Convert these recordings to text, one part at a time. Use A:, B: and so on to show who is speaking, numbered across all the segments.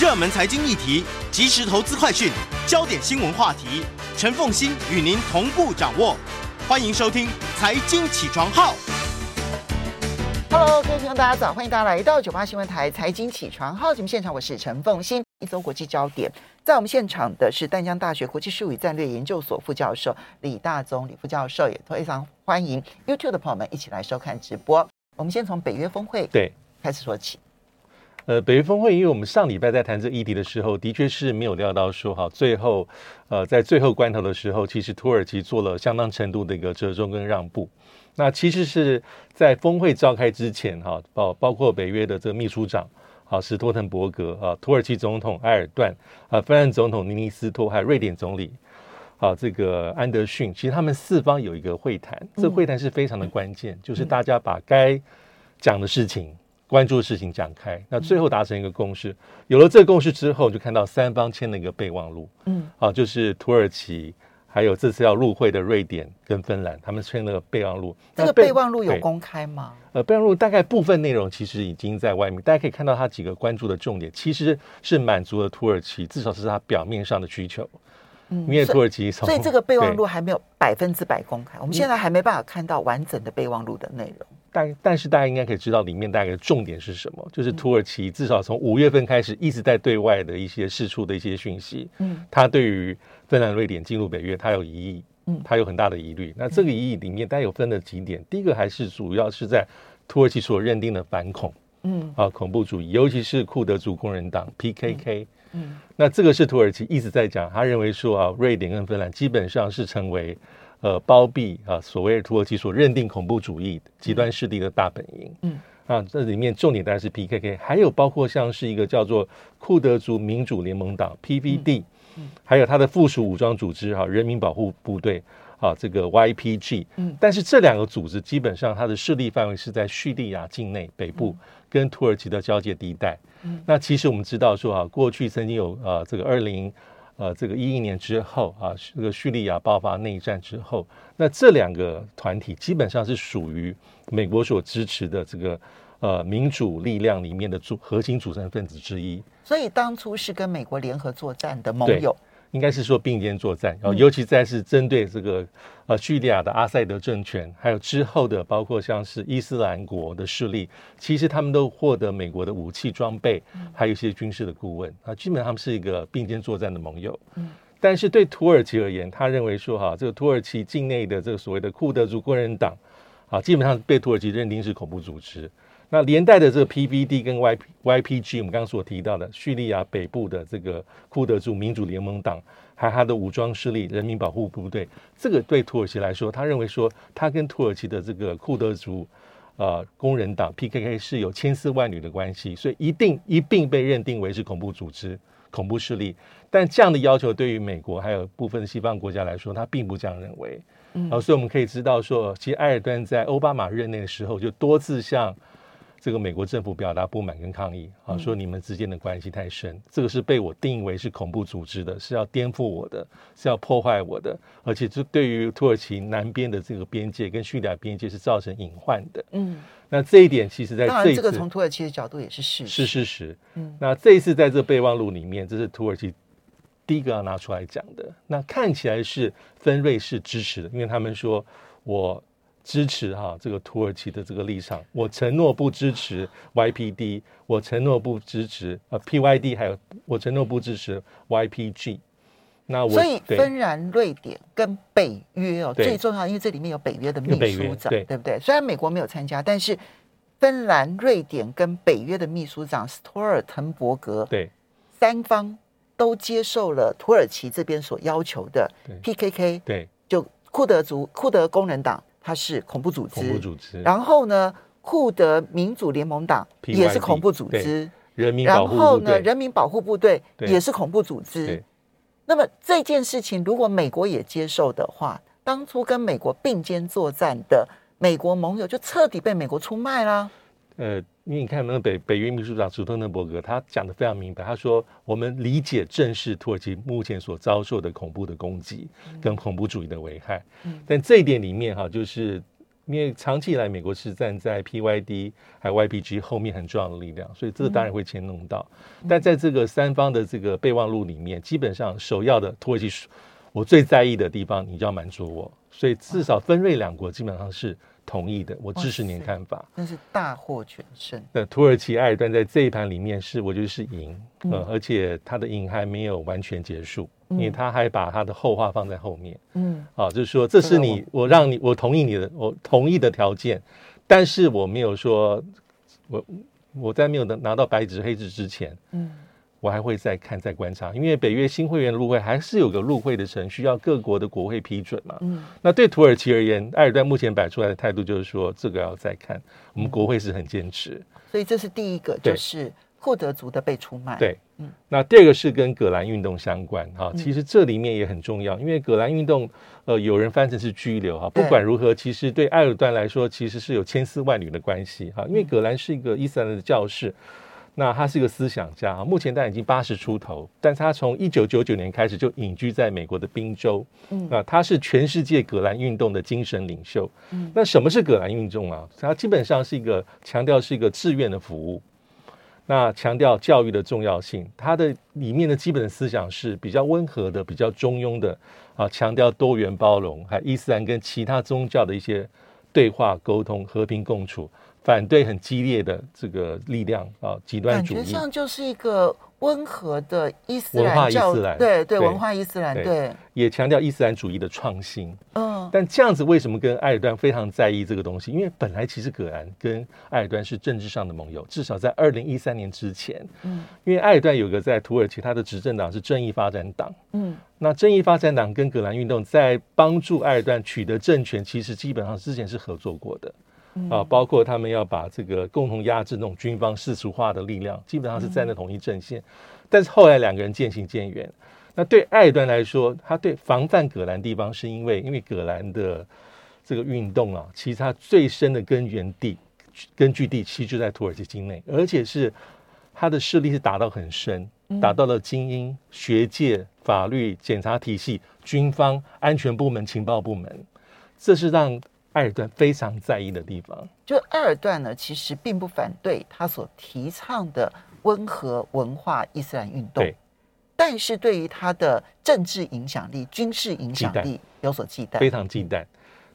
A: 热门财经议题、即时投资快讯、焦点新闻话题，陈凤欣与您同步掌握。欢迎收听《财经起床号》。
B: Hello，各位听众，大家早！欢迎大家来到九八新闻台《财经起床号》节目现场，我是陈凤欣。一周国际焦点，在我们现场的是淡江大学国际事务与战略研究所副教授李大宗李副教授，也非常欢迎 YouTube 的朋友们一起来收看直播。我们先从北约峰会对开始说起。
C: 呃，北约峰会，因为我们上礼拜在谈这议题的时候，的确是没有料到说哈，最后呃在最后关头的时候，其实土耳其做了相当程度的一个折中跟让步。那其实是在峰会召开之前哈，包包括北约的这个秘书长。啊，史托滕伯格啊，土耳其总统埃尔段啊，芬兰总统尼尼斯托，还有瑞典总理啊，这个安德逊，其实他们四方有一个会谈，这会谈是非常的关键，就是大家把该讲的事情、关注的事情展开，那最后达成一个共识。有了这个共识之后，就看到三方签了一个备忘录，嗯，啊，就是土耳其。还有这次要入会的瑞典跟芬兰，他们签了备忘录。
B: 这个备忘录有公开吗？
C: 呃，备忘录大概部分内容其实已经在外面，大家可以看到它几个关注的重点，其实是满足了土耳其，至少是它表面上的需求。嗯，因为土耳其从，
B: 所以这个备忘录还没有百分之百公开，我们现在还没办法看到完整的备忘录的内容。
C: 但但是大家应该可以知道里面大概的重点是什么，就是土耳其至少从五月份开始一直在对外的一些释出的一些讯息。嗯，他对于芬兰、瑞典进入北约，他有疑义，嗯，他有很大的疑虑。那这个疑义里面，大概有分了几点。第一个还是主要是在土耳其所认定的反恐，嗯啊，恐怖主义，尤其是库德族工人党 PKK。嗯，那这个是土耳其一直在讲，他认为说啊，瑞典跟芬兰基本上是成为。呃，包庇啊，所谓的土耳其所认定恐怖主义极端势力的大本营。嗯，啊，这里面重点当然是 PKK，还有包括像是一个叫做库德族民主联盟党 PVD，嗯，还有它的附属武装组织哈、啊，人民保护部队啊，这个 YPG。嗯，但是这两个组织基本上它的势力范围是在叙利亚境内北部跟土耳其的交界地带。嗯，那其实我们知道说啊，过去曾经有啊，这个二零。呃，这个一一年之后啊，这个叙利亚爆发内战之后，那这两个团体基本上是属于美国所支持的这个呃民主力量里面的主核心组成分子之一。
B: 所以当初是跟美国联合作战的盟友。
C: 应该是说并肩作战，然后尤其在是针对这个呃叙利亚的阿塞德政权，还有之后的包括像是伊斯兰国的势力，其实他们都获得美国的武器装备，还有一些军事的顾问啊，基本上他们是一个并肩作战的盟友。嗯，但是对土耳其而言，他认为说哈，这个土耳其境内的这个所谓的库德族工人党啊，基本上被土耳其认定是恐怖组织。那连带的这个 PVD 跟 Y YPG，我们刚刚所提到的叙利亚北部的这个库德族民主联盟党，还有他的武装势力人民保护部队，这个对土耳其来说，他认为说他跟土耳其的这个库德族呃工人党 PKK 是有千丝万缕的关系，所以一定一并被认定为是恐怖组织、恐怖势力。但这样的要求对于美国还有部分西方国家来说，他并不这样认为。嗯，然后所以我们可以知道说，其实埃尔段在奥巴马任内的时候就多次向这个美国政府表达不满跟抗议啊，说你们之间的关系太深，嗯，这个是被我定义为是恐怖组织的，是要颠覆我的，是要破坏我的，而且这对于土耳其南边的这个边界跟叙利亚边界是造成隐患的。嗯，那这一点其实在
B: 这个从土耳其的角度也是事实，
C: 是事实。嗯，那这一次在这备忘录里面，这是土耳其第一个要拿出来讲的。那看起来是分瑞是支持的，因为他们说我。支持哈这个土耳其的这个立场，我承诺不支持 YPD，我承诺不支持呃 PYD，还有我承诺不支持 YPG。那我
B: 所以芬兰、瑞典跟北约哦最重要，因为这里面有北约的秘书长，对，对不对？虽然美国没有参加，但是芬兰、瑞典跟北约的秘书长斯托尔滕伯格，对，三方都接受了土耳其这边所要求的 PKK，对，就库德族库德工人党。它是恐怖组织，恐怖组织。然后呢，库德民主联盟党也是恐怖组织。
C: 人民然后呢，
B: 人民保护部队也是恐怖组织。那么这件事情，如果美国也接受的话，当初跟美国并肩作战的美国盟友就彻底被美国出卖了。
C: 呃，因为你看那个北北约秘书长史托登伯格，他讲的非常明白，他说我们理解正视土耳其目前所遭受的恐怖的攻击跟恐怖主义的危害。嗯，但这一点里面哈，就是。因为长期以来，美国是站在 PYD 还有 YPG 后面很重要的力量，所以这个当然会牵动到。嗯、但在这个三方的这个备忘录里面，基本上首要的土耳其，我最在意的地方，你就要满足我。所以至少分瑞两国基本上是同意的，我支持您看法。
B: 那是大获全胜。
C: 那土耳其、埃尔段在这一盘里面是，我觉得是赢，嗯，而且他的赢还没有完全结束。因为他还把他的后话放在后面，嗯，啊，就是说，这是你我让你我同意你的我同意的条件，但是我没有说，我我在没有拿到白纸黑字之前，嗯，我还会再看再观察，因为北约新会员入会还是有个入会的程序，要各国的国会批准嘛，嗯，那对土耳其而言，埃尔段目前摆出来的态度就是说，这个要再看，我们国会是很坚持，
B: 所以这是第一个，就是。库德族的被出卖，
C: 对，嗯，那第二个是跟葛兰运动相关哈，其实这里面也很重要，因为葛兰运动，呃，有人翻成是拘留哈，不管如何，其实对埃尔段来说，其实是有千丝万缕的关系哈，因为葛兰是一个伊斯兰的教士，那他是一个思想家，目前他已经八十出头，但是他从一九九九年开始就隐居在美国的宾州，嗯，啊，他是全世界葛兰运动的精神领袖，嗯，那什么是葛兰运动啊？他基本上是一个强调是一个志愿的服务。那强调教育的重要性，它的里面的基本的思想是比较温和的，比较中庸的啊，强调多元包容，还伊斯兰跟其他宗教的一些对话沟通、和平共处，反对很激烈的这个力量啊，极端主义。感觉
B: 上就是一个。温和的伊斯兰教，对对，对文化伊斯兰，对，对
C: 也强调伊斯兰主义的创新。嗯，但这样子为什么跟埃尔段非常在意这个东西？因为本来其实葛兰跟埃尔段是政治上的盟友，至少在二零一三年之前。嗯，因为埃尔段有个在土耳其他的执政党是正义发展党。嗯，那正义发展党跟葛兰运动在帮助埃尔段取得政权，其实基本上之前是合作过的。啊，包括他们要把这个共同压制那种军方世俗化的力量，基本上是站在同一阵线。但是后来两个人渐行渐远。那对埃尔段来说，他对防范葛兰地方，是因为因为葛兰的这个运动啊，其实它最深的根源地、根据地其实就在土耳其境内，而且是他的势力是打到很深，打到了精英、学界、法律、检查体系、军方、安全部门、情报部门，这是让。埃尔段非常在意的地方，
B: 就埃尔段呢，其实并不反对他所提倡的温和文化伊斯兰运动，对，但是对于他的政治影响力、军事影响力有所忌惮，
C: 非常忌惮。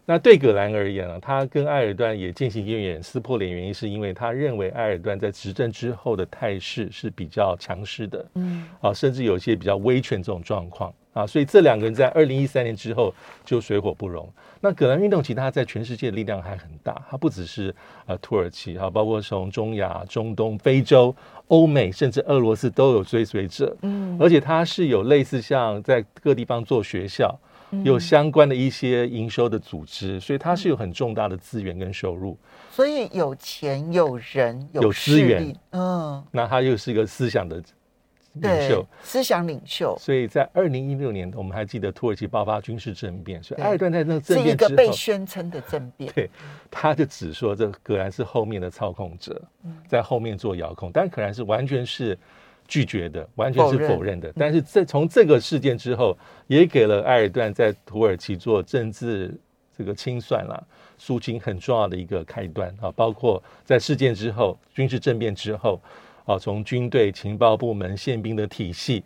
C: 那对葛兰而言啊，他跟埃尔段也渐行渐远、撕破脸，原因是因为他认为埃尔段在执政之后的态势是比较强势的，嗯，啊，甚至有些比较威权这种状况。啊，所以这两个人在二零一三年之后就水火不容。那葛兰运动其实它在全世界的力量还很大，它不只是呃土耳其哈，包括从中亚、中东、非洲、欧美，甚至俄罗斯都有追随者。嗯，而且它是有类似像在各地方做学校，有相关的一些营收的组织，所以它是有很重大的资源跟收入。
B: 所以有钱有人有
C: 资源，嗯，那他又是一个思想的。领袖，
B: 思想领袖，
C: 所以在二零一六年，我们还记得土耳其爆发军事政变，所以埃尔段在那个政变
B: 是一个被宣称的政变，
C: 对，他就只说这葛兰是后面的操控者，在后面做遥控，但可兰是完全是拒绝的，完全是否认的。但是这从这个事件之后，也给了埃尔段在土耳其做政治这个清算啦、肃清很重要的一个开端啊，包括在事件之后，军事政变之后。啊，从军队、情报部门、宪兵的体系，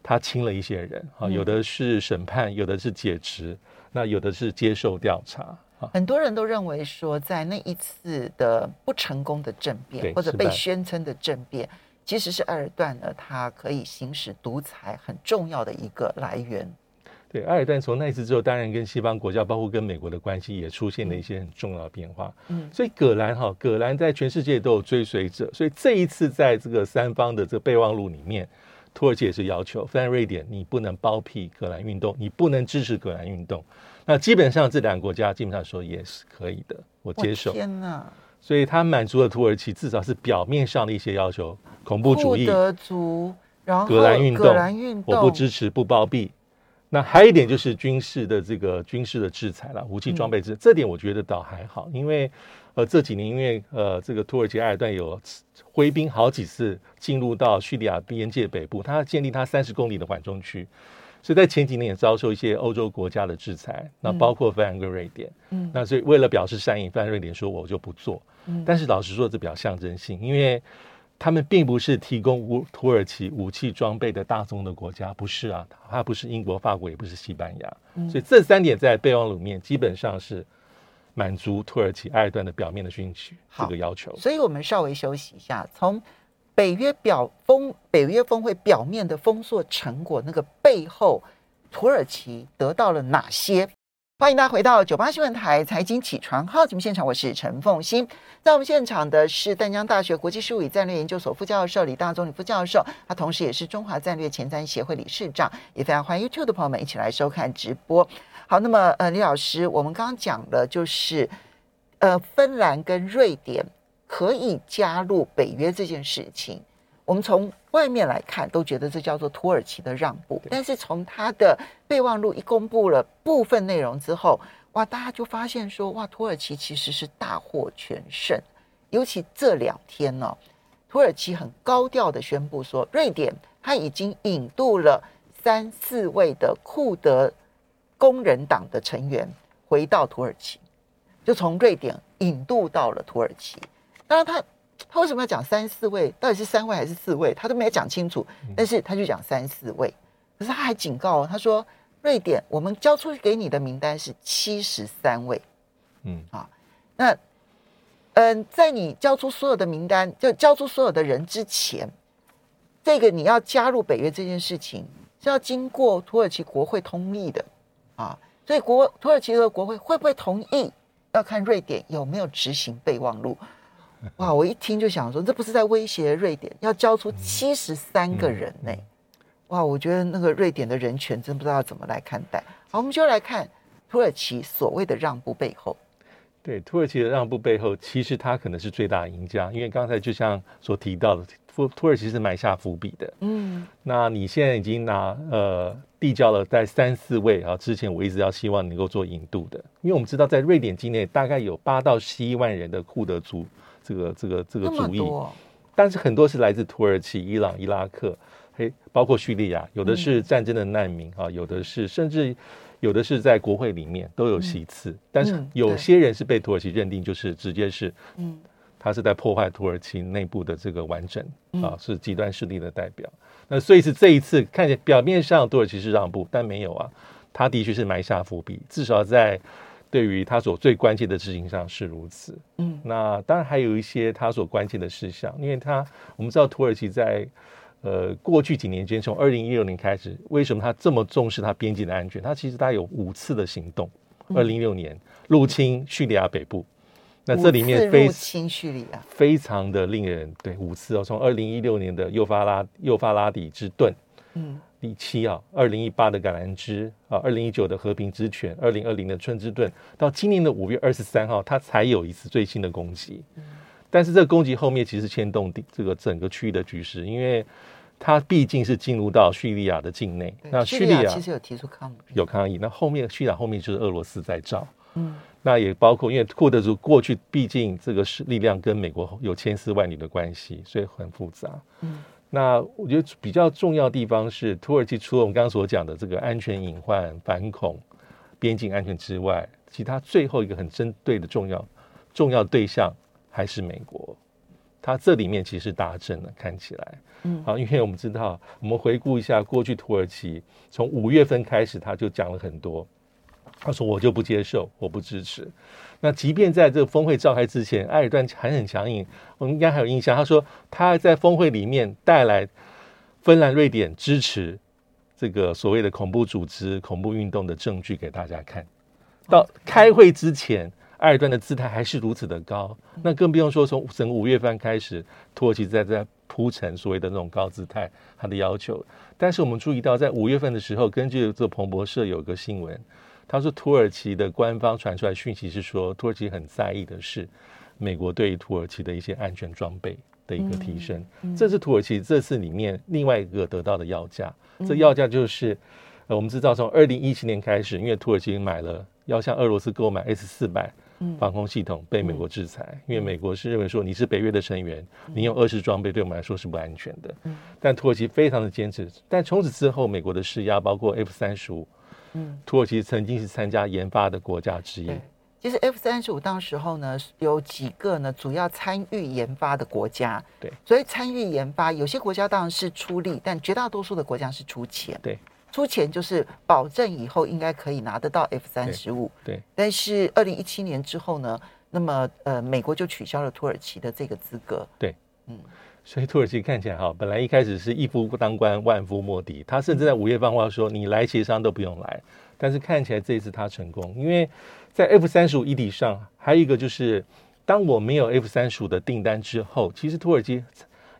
C: 他清了一些人啊，有的是审判，有的是解职，那有的是接受调查。
B: 很多人都认为说，在那一次的不成功的政变，或者被宣称的政变，其实是埃尔段呢，他可以行使独裁很重要的一个来源。
C: 对，埃尔段从那一次之后，当然跟西方国家，包括跟美国的关系，也出现了一些很重要的变化。嗯，所以葛兰哈，葛兰在全世界都有追随者，所以这一次在这个三方的这个备忘录里面，土耳其也是要求，芬兰、瑞典，你不能包庇葛兰运动，你不能支持葛兰运动。那基本上这两个国家基本上说也是可以的，我接受。
B: 天哪！
C: 所以他满足了土耳其至少是表面上的一些要求，恐怖主义、
B: 库德族，然后
C: 格兰运动，
B: 葛兰运动，
C: 我不支持，不包庇。那还有一点就是军事的这个军事的制裁了，武器装备制，嗯、这点我觉得倒还好，因为呃这几年因为呃这个土耳其埃尔段有挥兵好几次进入到叙利亚边界北部，他建立他三十公里的缓冲区。所以在前几年也遭受一些欧洲国家的制裁，那包括芬兰跟瑞典。嗯，那所以为了表示善意，芬兰、瑞典说我就不做。嗯，但是老实说，这比较象征性，因为他们并不是提供土耳其武器装备的大宗的国家，不是啊，它不是英国、法国，也不是西班牙。嗯，所以这三点在备忘录里面基本上是满足土耳其埃尔段的表面的讯息这个要求。
B: 所以我们稍微休息一下，从。北约表峰，北约峰会表面的丰硕成果，那个背后，土耳其得到了哪些？欢迎大家回到九八新闻台财经起床号节目现场，我是陈凤欣。在我们现场的是淡江大学国际事务与战略研究所副教授李大宗李副教授，他同时也是中华战略前瞻协会理事长，也非常欢迎 YouTube 的朋友们一起来收看直播。好，那么呃，李老师，我们刚刚讲的就是呃，芬兰跟瑞典。可以加入北约这件事情，我们从外面来看都觉得这叫做土耳其的让步。但是从他的备忘录一公布了部分内容之后，哇，大家就发现说，哇，土耳其其实是大获全胜。尤其这两天呢、哦，土耳其很高调的宣布说，瑞典他已经引渡了三四位的库德工人党的成员回到土耳其，就从瑞典引渡到了土耳其。当然，他他为什么要讲三四位？到底是三位还是四位？他都没有讲清楚。但是他就讲三四位。可是他还警告他说：“瑞典，我们交出给你的名单是七十三位。”嗯啊，那嗯，在你交出所有的名单，就交出所有的人之前，这个你要加入北约这件事情是要经过土耳其国会同意的啊。所以国土耳其的国会会不会同意，要看瑞典有没有执行备忘录。哇！我一听就想说，这不是在威胁瑞典要交出七十三个人呢？哇！我觉得那个瑞典的人权真不知道怎么来看待。好，我们就来看土耳其所谓的让步背后。
C: 对，土耳其的让步背后，其实他可能是最大赢家，因为刚才就像所提到的，土土耳其是埋下伏笔的。嗯，那你现在已经拿呃递交了在三四位啊，之前我一直要希望能够做引渡的，因为我们知道在瑞典境内大概有八到十一万人的库德族。这个这个这个主义，哦、但是很多是来自土耳其、伊朗、伊拉克，嘿，包括叙利亚，有的是战争的难民啊，嗯、有的是甚至有的是在国会里面都有席次，嗯、但是有些人是被土耳其认定就是直接是，嗯，他是在破坏土耳其内部的这个完整啊，是极端势力的代表。那所以是这一次看见表面上土耳其是让步，但没有啊，他的确是埋下伏笔，至少在。对于他所最关切的事情上是如此，嗯，那当然还有一些他所关切的事项，因为他我们知道土耳其在呃过去几年间，从二零一六年开始，为什么他这么重视他边境的安全？他其实他有五次的行动，二零一六年入侵叙利亚北部，那这里面非
B: 入侵叙利亚。
C: 非常的令人对五次哦，从二零一六年的幼发拉幼发拉底之盾，嗯。第七啊，二零一八的橄榄枝啊，二零一九的和平之泉，二零二零的春之盾，到今年的五月二十三号，它才有一次最新的攻击。嗯、但是这个攻击后面其实牵动这个整个区域的局势，因为它毕竟是进入到叙利亚的境内。那叙利亚
B: 其实有提出抗议，
C: 有抗议。那后面叙利亚后面就是俄罗斯在造。嗯，那也包括因为库德族过去毕竟这个是力量跟美国有千丝万缕的关系，所以很复杂。嗯。那我觉得比较重要的地方是，土耳其除了我们刚刚所讲的这个安全隐患、反恐、边境安全之外，其他最后一个很针对的重要重要对象还是美国。它这里面其实大阵了，看起来，嗯，好，因为我们知道，我们回顾一下过去土耳其从五月份开始，他就讲了很多。他说：“我就不接受，我不支持。”那即便在这个峰会召开之前，埃尔段还很强硬。我们应该还有印象，他说他在峰会里面带来芬兰、瑞典支持这个所谓的恐怖组织、恐怖运动的证据给大家看。到开会之前，埃尔段的姿态还是如此的高。那更不用说从整个五月份开始，土耳其在在铺陈所谓的那种高姿态，他的要求。但是我们注意到，在五月份的时候，根据这彭博社有个新闻。他说，土耳其的官方传出来讯息是说，土耳其很在意的是美国对于土耳其的一些安全装备的一个提升。这是土耳其这次里面另外一个得到的要价。这要价就是，呃，我们知道从二零一七年开始，因为土耳其买了要向俄罗斯购买 S 四百。防空系统被美国制裁，嗯、因为美国是认为说你是北约的成员，嗯、你用俄式装备对我们来说是不安全的。嗯、但土耳其非常的坚持。但从此之后，美国的施压，包括 F 三十五，嗯，土耳其曾经是参加研发的国家之一。
B: 其实 F 三十五当时候呢，有几个呢主要参与研发的国家。
C: 对，
B: 所以参与研发，有些国家当然是出力，但绝大多数的国家是出钱。
C: 对。
B: 出钱就是保证以后应该可以拿得到 F 三十五，
C: 对。
B: 但是二零一七年之后呢，那么呃，美国就取消了土耳其的这个资格。
C: 对，嗯，所以土耳其看起来哈，本来一开始是一夫当关，万夫莫敌，他甚至在午夜放话说，你来协商都不用来。但是看起来这一次他成功，因为在 F 三十五议题上，还有一个就是，当我没有 F 三十五的订单之后，其实土耳其。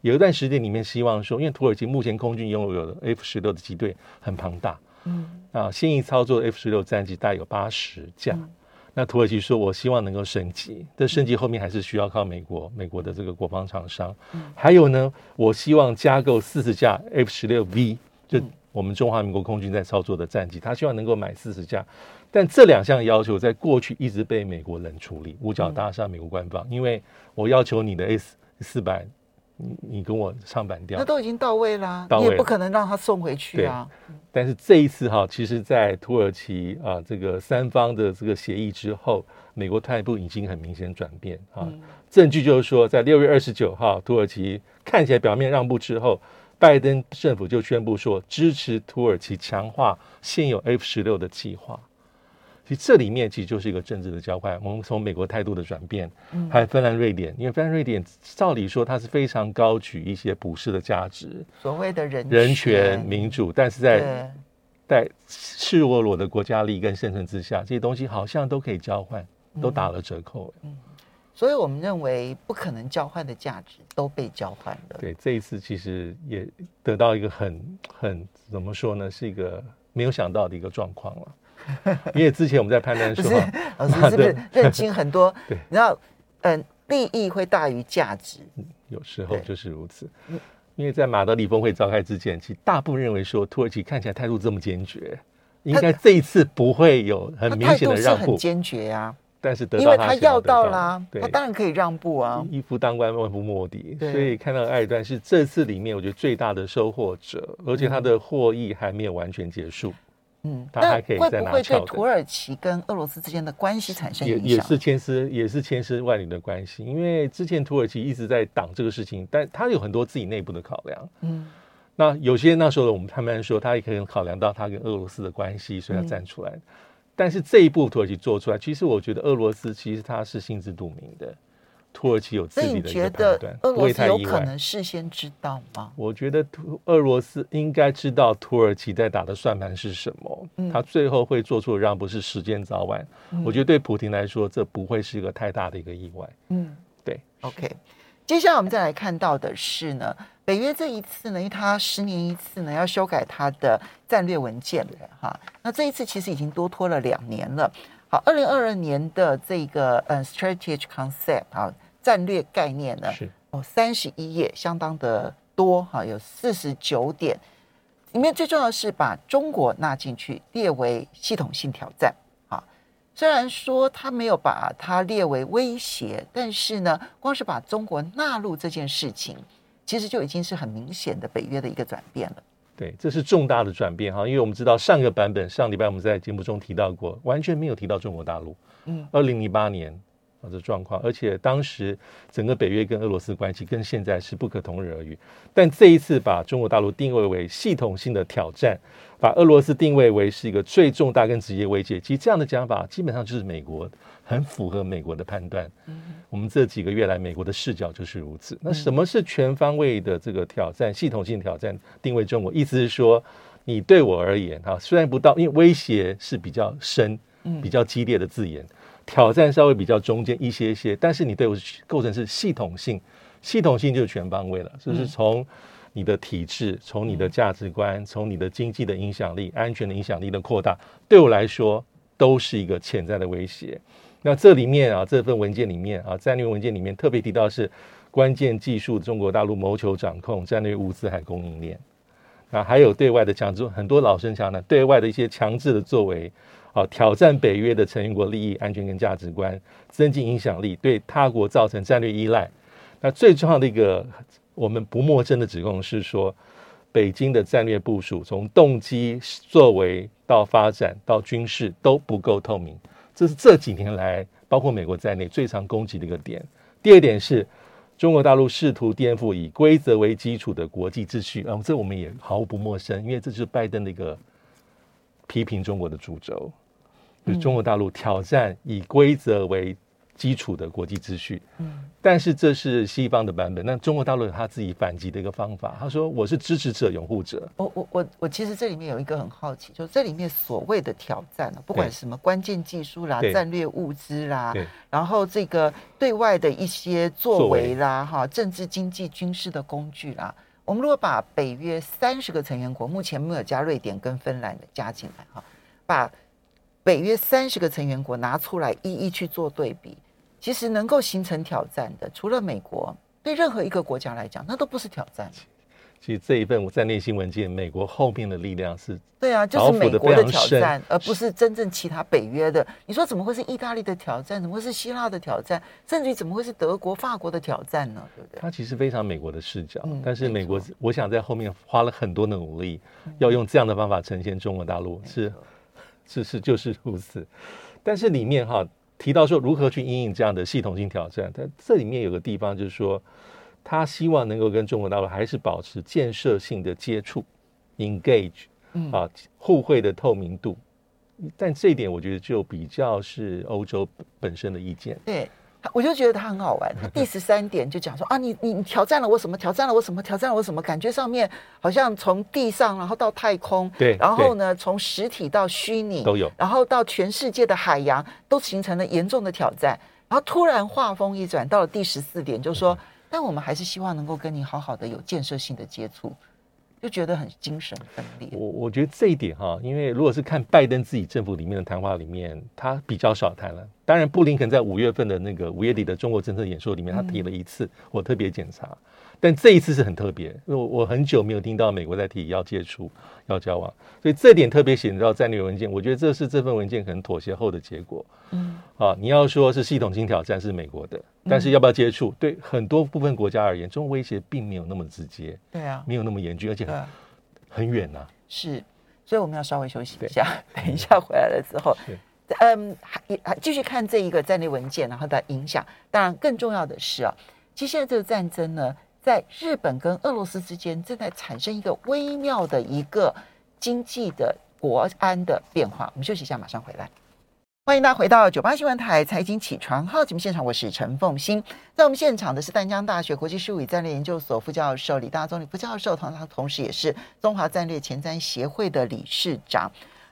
C: 有一段时间里面，希望说，因为土耳其目前空军拥有的 F 十六的机队很庞大，嗯，啊，现役操作 F 十六战机大概有八十架，嗯、那土耳其说，我希望能够升级，但升级后面还是需要靠美国，美国的这个国防厂商，嗯、还有呢，我希望加购四十架 F 十六 V，就我们中华民国空军在操作的战机，他希望能够买四十架，但这两项要求在过去一直被美国冷处理，五角大厦美国官方，嗯、因为我要求你的 S 四百。你你跟我唱反调，
B: 那都已经到位啦，
C: 到位了，
B: 你也不可能让他送回去啊。
C: 但是这一次哈，其实，在土耳其啊这个三方的这个协议之后，美国态度已经很明显转变啊。嗯、证据就是说，在六月二十九号，土耳其看起来表面让步之后，拜登政府就宣布说支持土耳其强化现有 F 十六的计划。其实这里面其实就是一个政治的交换。我们从美国态度的转变，还有芬兰、瑞典，因为芬兰、瑞典照理说它是非常高举一些普世的价值，
B: 所谓的人
C: 人权、民主，但是在在赤裸裸的国家利益跟生存之下，这些东西好像都可以交换，都打了折扣。嗯，
B: 所以我们认为不可能交换的价值都被交换了。
C: 对，这一次其实也得到一个很很怎么说呢，是一个没有想到的一个状况了。因为之前我们在判断说，
B: 老师 是不是认清很多？对，你知道，嗯，利益会大于价值，
C: 有时候就是如此。因为在马德里峰会召开之前，其实大部分认为说，土耳其看起来态度这么坚决，应该这一次不会有很明显的让步。
B: 很坚决呀，
C: 但是得
B: 因为他要到啦，他当然可以让步啊。
C: 一夫当关，万夫莫敌。所以看到埃尔段是这次里面我觉得最大的收获者，而且他的获益还没有完全结束。
B: 嗯，那会不会对土耳其跟俄罗斯之间的关系产生影响？
C: 也也是千丝，也是千丝万缕的关系。因为之前土耳其一直在挡这个事情，但他有很多自己内部的考量。嗯，那有些那时候我们他们说，他也可以考量到他跟俄罗斯的关系，所以他站出来。嗯、但是这一步土耳其做出来，其实我觉得俄罗斯其实他是心知肚明的。土耳其有自己的一个判断，
B: 俄罗斯有可能事先知道吗？
C: 我觉得土俄罗斯应该知道土耳其在打的算盘是什么，嗯、他最后会做出的让步是时间早晚。嗯、我觉得对普京来说，这不会是一个太大的一个意外。嗯，对。
B: OK，接下来我们再来看到的是呢，北约这一次呢，因为它十年一次呢，要修改它的战略文件了哈。那这一次其实已经多拖了两年了。好，二零二二年的这个嗯 strategic concept 啊。战略概念呢？是哦，三十一页，相当的多哈，有四十九点。里面最重要的是把中国纳进去，列为系统性挑战啊。虽然说他没有把它列为威胁，但是呢，光是把中国纳入这件事情，其实就已经是很明显的北约的一个转变了。
C: 对，这是重大的转变哈，因为我们知道上个版本上礼拜我们在节目中提到过，完全没有提到中国大陆。嗯，二零零八年。啊，这状况，而且当时整个北约跟俄罗斯关系跟现在是不可同日而语。但这一次把中国大陆定位为系统性的挑战，把俄罗斯定位为是一个最重大跟直接威胁，其实这样的讲法基本上就是美国很符合美国的判断。嗯，我们这几个月来，美国的视角就是如此。那什么是全方位的这个挑战？系统性挑战定位中国，意思是说，你对我而言，哈，虽然不到，因为威胁是比较深、比较激烈的字眼。挑战稍微比较中间一些些，但是你对我构成是系统性，系统性就是全方位了，就是从你的体制、从你的价值观、从你的经济的影响力、安全的影响力的扩大，对我来说都是一个潜在的威胁。那这里面啊，这份文件里面啊，战略文件里面特别提到是关键技术，中国大陆谋求掌控战略物资海供应链。那，还有对外的强制，很多老生常谈，对外的一些强制的作为，啊，挑战北约的成员国利益、安全跟价值观，增进影响力，对他国造成战略依赖。那最重要的一个我们不陌生的指控是说，北京的战略部署从动机、作为到发展到军事都不够透明，这是这几年来包括美国在内最常攻击的一个点。第二点是。中国大陆试图颠覆以规则为基础的国际秩序，啊，这我们也毫不陌生，因为这是拜登的一个批评中国的主轴，就是中国大陆挑战以规则为基础的国际秩序，嗯，但是这是西方的版本。那中国大陆有他自己反击的一个方法，他说：“我是支持者、拥护者。”
B: 我我我我其实这里面有一个很好奇，就是这里面所谓的挑战，不管什么关键技术啦、战略物资啦，然后这个对外的一些作为啦、哈政治、经济、军事的工具啦，我们如果把北约三十个成员国，目前没有加瑞典跟芬兰的加进来哈，把北约三十个成员国拿出来一一去做对比。其实能够形成挑战的，除了美国，对任何一个国家来讲，那都不是挑战。
C: 其实这一份战略性文件，美国后面的力量是，
B: 对啊，就是美国的挑战，而不是真正其他北约的。你说怎么会是意大利的挑战？怎么会是希腊的挑战？甚至于怎么会是德国、法国的挑战呢？对不对？
C: 它其实非常美国的视角，嗯、但是美国，我想在后面花了很多的努力，嗯、要用这样的方法呈现中国大陆，是是是，就是如此。但是里面哈。提到说如何去应应这样的系统性挑战，但这里面有个地方就是说，他希望能够跟中国大陆还是保持建设性的接触，engage，啊，互惠的透明度，但这一点我觉得就比较是欧洲本身的意见。
B: 对。我就觉得他很好玩。他第十三点就讲说啊，你你你挑战了我什么？挑战了我什么？挑战了我什么？感觉上面好像从地上然后到太空，
C: 对，
B: 然后呢从实体到虚拟
C: 都有，
B: 然后到全世界的海洋都形成了严重的挑战。然后突然话锋一转，到了第十四点，就说，但我们还是希望能够跟你好好的有建设性的接触。就觉得很精神分裂。
C: 我我觉得这一点哈，因为如果是看拜登自己政府里面的谈话里面，他比较少谈了。当然，布林肯在五月份的那个五月底的中国政策演说里面，他提了一次，我特别检查。但这一次是很特别，因为我我很久没有听到美国在提要接触、要交往，所以这点特别显示到战略文件。我觉得这是这份文件可能妥协后的结果。嗯，啊，你要说是系统性挑战是美国的，但是要不要接触，对很多部分国家而言，中国威胁并没有那么直接。
B: 对啊，
C: 没有那么严峻，而且很很远呐。
B: 是，所以我们要稍微休息一下，等一下回来了之后，嗯，还还继续看这一个战略文件，然后的影响。当然，更重要的是啊，其实现在这个战争呢。在日本跟俄罗斯之间正在产生一个微妙的一个经济的国安的变化。我们休息一下，马上回来。欢迎大家回到九八新闻台财经起床号节目现场，我是陈凤欣。在我们现场的是淡江大学国际事务与战略研究所副教授李大宗李副教授，同他同时也是中华战略前瞻协会的理事长。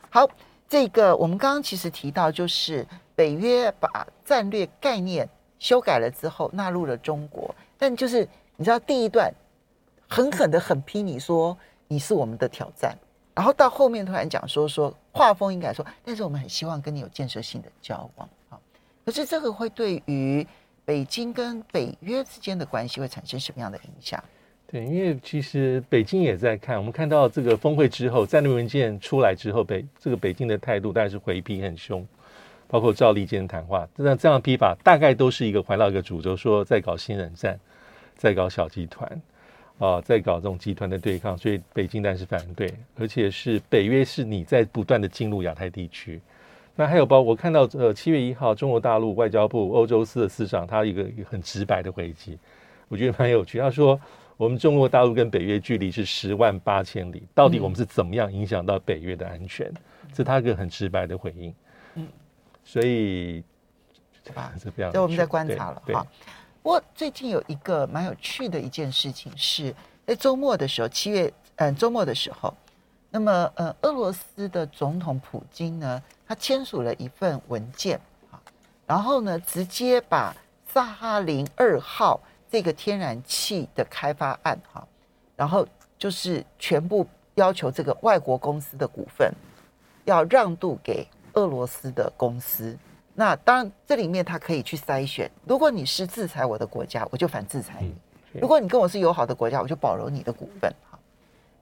B: 好，这个我们刚刚其实提到，就是北约把战略概念修改了之后纳入了中国，但就是。你知道第一段狠狠的狠批你说你是我们的挑战，然后到后面突然讲说说话风应该说，但是我们很希望跟你有建设性的交往啊。可是这个会对于北京跟北约之间的关系会产生什么样的影响？
C: 对，因为其实北京也在看，我们看到这个峰会之后，战略文件出来之后，北这个北京的态度大概是回批很凶，包括赵立坚谈话，那这样批法大概都是一个环绕一个主轴，说在搞新冷战。在搞小集团，啊，在搞这种集团的对抗，所以北京当然是反对，而且是北约是你在不断的进入亚太地区。那还有包，我看到呃七月一号，中国大陆外交部欧洲司的司长，他一个很直白的回击，我觉得蛮有趣。他说，我们中国大陆跟北约距离是十万八千里，到底我们是怎么样影响到北约的安全？这是他一个很直白的回应。嗯，所以
B: 对吧？这我们在观察了哈。不过最近有一个蛮有趣的一件事情是，在周末的时候，七月嗯周末的时候，那么呃俄罗斯的总统普京呢，他签署了一份文件啊，然后呢直接把萨哈林二号这个天然气的开发案哈，然后就是全部要求这个外国公司的股份要让渡给俄罗斯的公司。那当然这里面他可以去筛选，如果你是制裁我的国家，我就反制裁你；如果你跟我是友好的国家，我就保留你的股份。哈，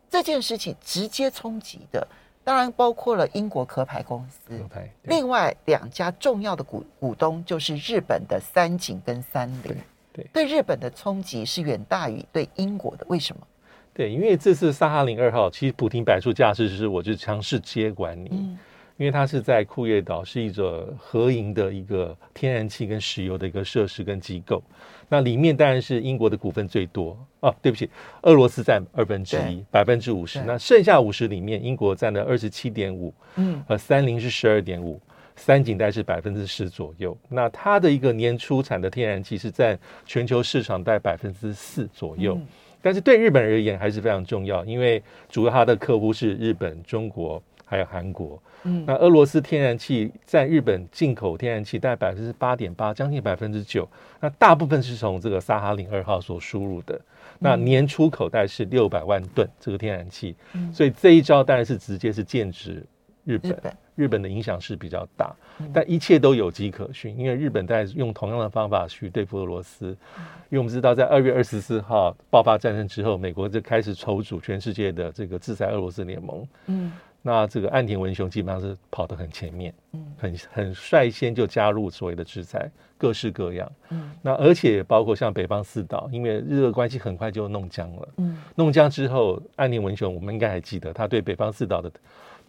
B: 这件事情直接冲击的，当然包括了英国壳牌公司，另外两家重要的股股东就是日本的三井跟三菱。对，对。日本的冲击是远大于对英国的，为什么？
C: 对，因为这次萨哈林二号，其实普丁摆出架势是，我就强势接管你，嗯、因为它是在库页岛，是一个合营的一个天然气跟石油的一个设施跟机构。那里面当然是英国的股份最多哦，对不起，俄罗斯占二分之一，百分之五十。那剩下五十里面，英国占了二十七点五，嗯，呃，三菱是十二点五，三井大概是百分之十左右。那它的一个年出产的天然气是占全球市场大概百分之四左右。嗯但是对日本而言还是非常重要，因为主要它的客户是日本、中国还有韩国。嗯，那俄罗斯天然气在日本进口天然气大概百分之八点八，将近百分之九。那大部分是从这个萨哈林二号所输入的。那年出口大概是六百万吨这个天然气。嗯，所以这一招当然是直接是剑指日本。日本日本的影响是比较大，但一切都有迹可循，因为日本在用同样的方法去对付俄罗斯。因为我们知道，在二月二十四号爆发战争之后，美国就开始筹组全世界的这个制裁俄罗斯联盟。嗯，那这个岸田文雄基本上是跑得很前面，嗯，很很率先就加入所谓的制裁，各式各样。嗯，那而且包括像北方四岛，因为日俄关系很快就弄僵了。嗯，弄僵之后，岸田文雄我们应该还记得，他对北方四岛的。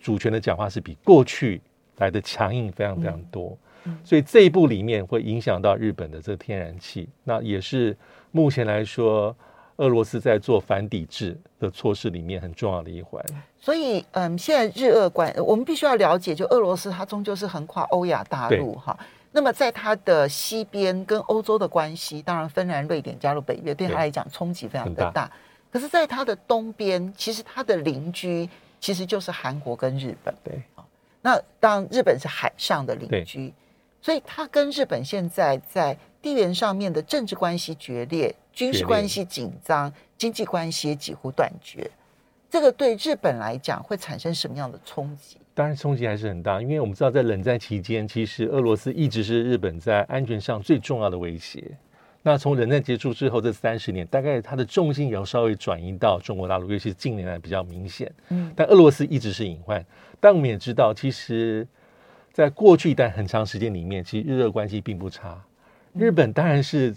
C: 主权的讲话是比过去来的强硬非常非常多，嗯嗯、所以这一步里面会影响到日本的这个天然气，那也是目前来说俄罗斯在做反抵制的措施里面很重要的一环。
B: 所以，嗯，现在日俄关，我们必须要了解，就俄罗斯它终究是横跨欧亚大陆哈。那么在它的西边跟欧洲的关系，当然芬兰、瑞典加入北约对它来讲冲击非常的大。大可是，在它的东边，其实它的邻居。其实就是韩国跟日本，
C: 对
B: 啊，那当日本是海上的邻居，所以他跟日本现在在地缘上面的政治关系决裂，军事关系紧张，经济关系也几乎断绝。这个对日本来讲会产生什么样的冲击？
C: 当然冲击还是很大，因为我们知道在冷战期间，其实俄罗斯一直是日本在安全上最重要的威胁。那从冷战结束之后这三十年，大概它的重心也要稍微转移到中国大陆，尤其是近年来比较明显。嗯，但俄罗斯一直是隐患。但我们也知道，其实，在过去一段很长时间里面，其实日俄关系并不差。日本当然是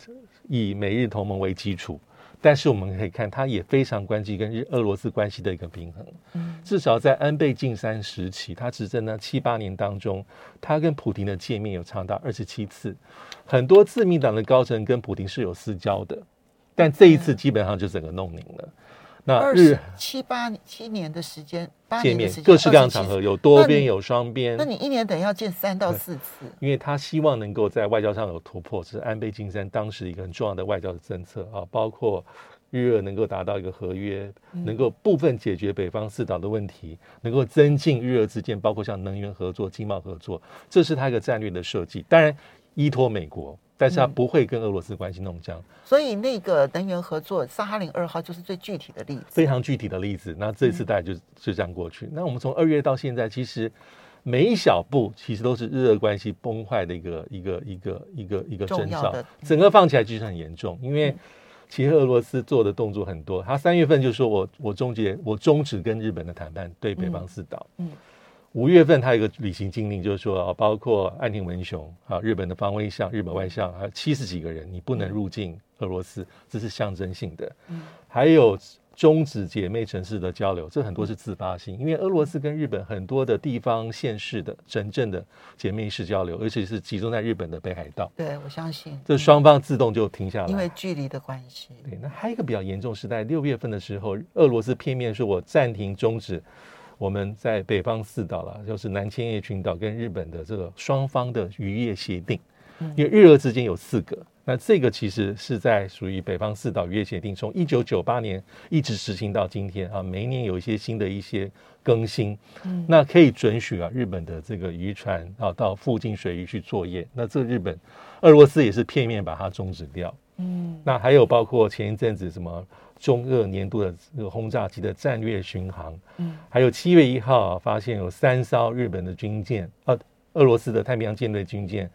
C: 以美日同盟为基础。但是我们可以看，他也非常关心跟日俄罗斯关系的一个平衡。嗯，至少在安倍晋三时期，他执政的七八年当中，他跟普廷的见面有长达二十七次，很多自民党的高层跟普廷是有私交的，但这一次基本上就整个弄拧了。
B: 那日七八七年的时间，八年的时间，
C: 见面各式各样场合有多边有双边。
B: 那你一年等于要见三到四次，
C: 因为他希望能够在外交上有突破，这是安倍晋三当时一个很重要的外交的政策啊，包括日俄能够达到一个合约，能够部分解决北方四岛的问题，能够增进日俄之间，包括像能源合作、经贸合作，这是他一个战略的设计。当然依托美国。但是他不会跟俄罗斯关系弄僵，嗯，
B: 所以那个能源合作萨哈林二号就是最具体的例子，
C: 非常具体的例子。那这次大概就就这样过去。嗯、那我们从二月到现在，其实每一小步其实都是日俄关系崩坏的一个一个一个一个一个征兆。整个放起来其实很严重，因为其实俄罗斯做的动作很多。他三月份就说我我终结我终止跟日本的谈判，对北方四岛。嗯。嗯五月份，他有一个旅行禁令，就是说啊，包括岸田文雄啊，日本的防卫相、日本外相，还有七十几个人，你不能入境俄罗斯，这是象征性的。嗯，还有终止姐妹城市的交流，这很多是自发性，因为俄罗斯跟日本很多的地方县市的真正的姐妹式交流，而且是集中在日本的北海道。
B: 对，我相信
C: 这双方自动就停下来，
B: 因为距离的关系。
C: 对，那还有一个比较严重是在六月份的时候，俄罗斯片面说我暂停终止。我们在北方四岛了，就是南千叶群岛跟日本的这个双方的渔业协定，因为日俄之间有四个，那这个其实是在属于北方四岛渔业协定，从一九九八年一直实行到今天啊，每一年有一些新的一些更新，那可以准许啊日本的这个渔船啊到附近水域去作业，那这日本、俄罗斯也是片面把它终止掉，嗯，那还有包括前一阵子什么。中俄年度的这个轰炸机的战略巡航，嗯，还有七月一号发现有三艘日本的军舰，呃，俄罗斯的太平洋舰队军舰，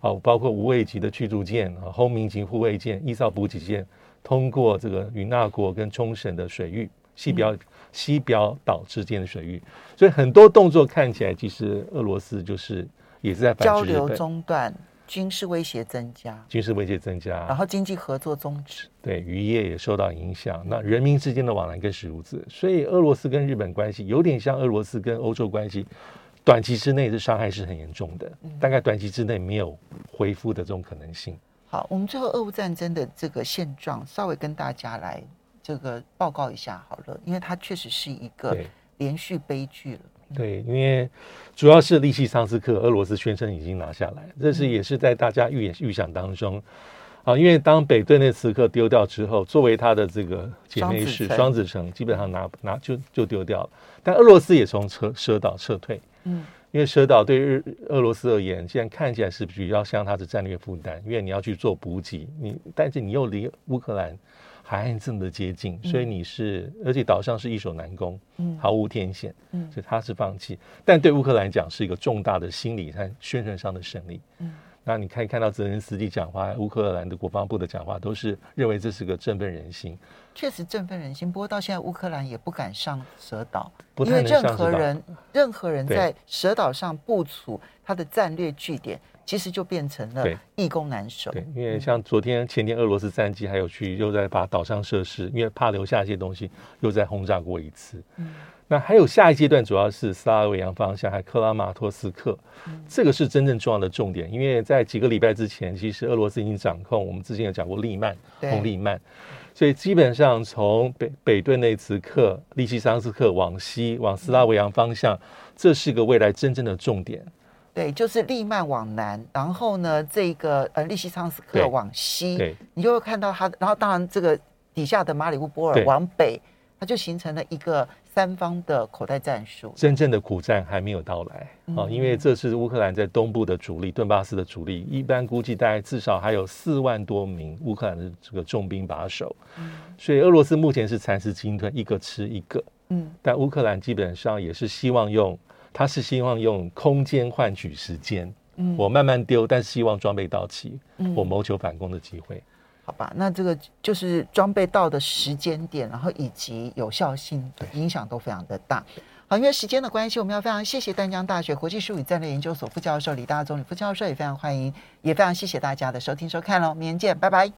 C: 哦，包括无畏级的驱逐舰啊、轰鸣级护卫舰、伊绍补给舰，通过这个与那国跟冲绳的水域、西表、嗯、西表岛之间的水域，所以很多动作看起来，其实俄罗斯就是也是在
B: 交流中断。军事威胁增加，
C: 军事威胁增加，
B: 然后经济合作终止，
C: 对渔业也受到影响。那人民之间的往来更是如此。所以俄罗斯跟日本关系有点像俄罗斯跟欧洲关系，短期之内的伤害是很严重的，嗯、大概短期之内没有恢复的这种可能性。
B: 好，我们最后俄乌战争的这个现状，稍微跟大家来这个报告一下好了，因为它确实是一个连续悲剧了。
C: 对，因为主要是利西桑斯克，俄罗斯宣称已经拿下来，这是也是在大家预预想当中啊。因为当北顿涅茨克丢掉之后，作为他的这个姐妹市双子城，基本上拿拿就就丢掉了。但俄罗斯也从车蛇岛撤退，嗯，因为蛇岛对日俄罗斯而言，现在看起来是比较像它的战略负担，因为你要去做补给，你但是你又离乌克兰。海岸这么的接近，所以你是，嗯、而且岛上是易守难攻，嗯，毫无天险，嗯，所以他是放弃，但对乌克兰讲是一个重大的心理和宣传上的胜利，嗯，那你可以看到泽连斯基讲话，乌克兰的国防部的讲话都是认为这是个振奋人心，
B: 确实振奋人心。不过到现在乌克兰也不敢上蛇岛，因为任何人任何人在蛇岛上部署他的战略据点。其实就变成了易攻难守。
C: 对，因为像昨天、前天，俄罗斯战机还有去又在把岛上设施，因为怕留下一些东西，又在轰炸过一次。嗯，那还有下一阶段，主要是斯拉维扬方向，还克拉马托斯克，嗯，这个是真正重要的重点。因为在几个礼拜之前，其实俄罗斯已经掌控，我们之前有讲过利曼，红利曼，所以基本上从北北顿内茨克、利西桑斯克往西往斯拉维扬方向，这是个未来真正的重点。
B: 对，就是利曼往南，然后呢，这个呃利西昌斯克往西，你就会看到它。然后当然，这个底下的马里乌波尔往北，它就形成了一个三方的口袋战术。
C: 真正的苦战还没有到来啊、因为这是乌克兰在东部的主力，顿巴斯的主力，一般估计大概至少还有四万多名乌克兰的这个重兵把守。嗯，所以俄罗斯目前是蚕食鲸吞，一个吃一个。嗯，但乌克兰基本上也是希望用。他是希望用空间换取时间，嗯，我慢慢丢，但是希望装备到齐，嗯，我谋求反攻的机会。
B: 好吧，那这个就是装备到的时间点，然后以及有效性的影响都非常的大。好，因为时间的关系，我们要非常谢谢淡江大学国际事务与战略研究所副教授李大宗李副教授，也非常欢迎，也非常谢谢大家的收听收看喽，明天见，拜拜。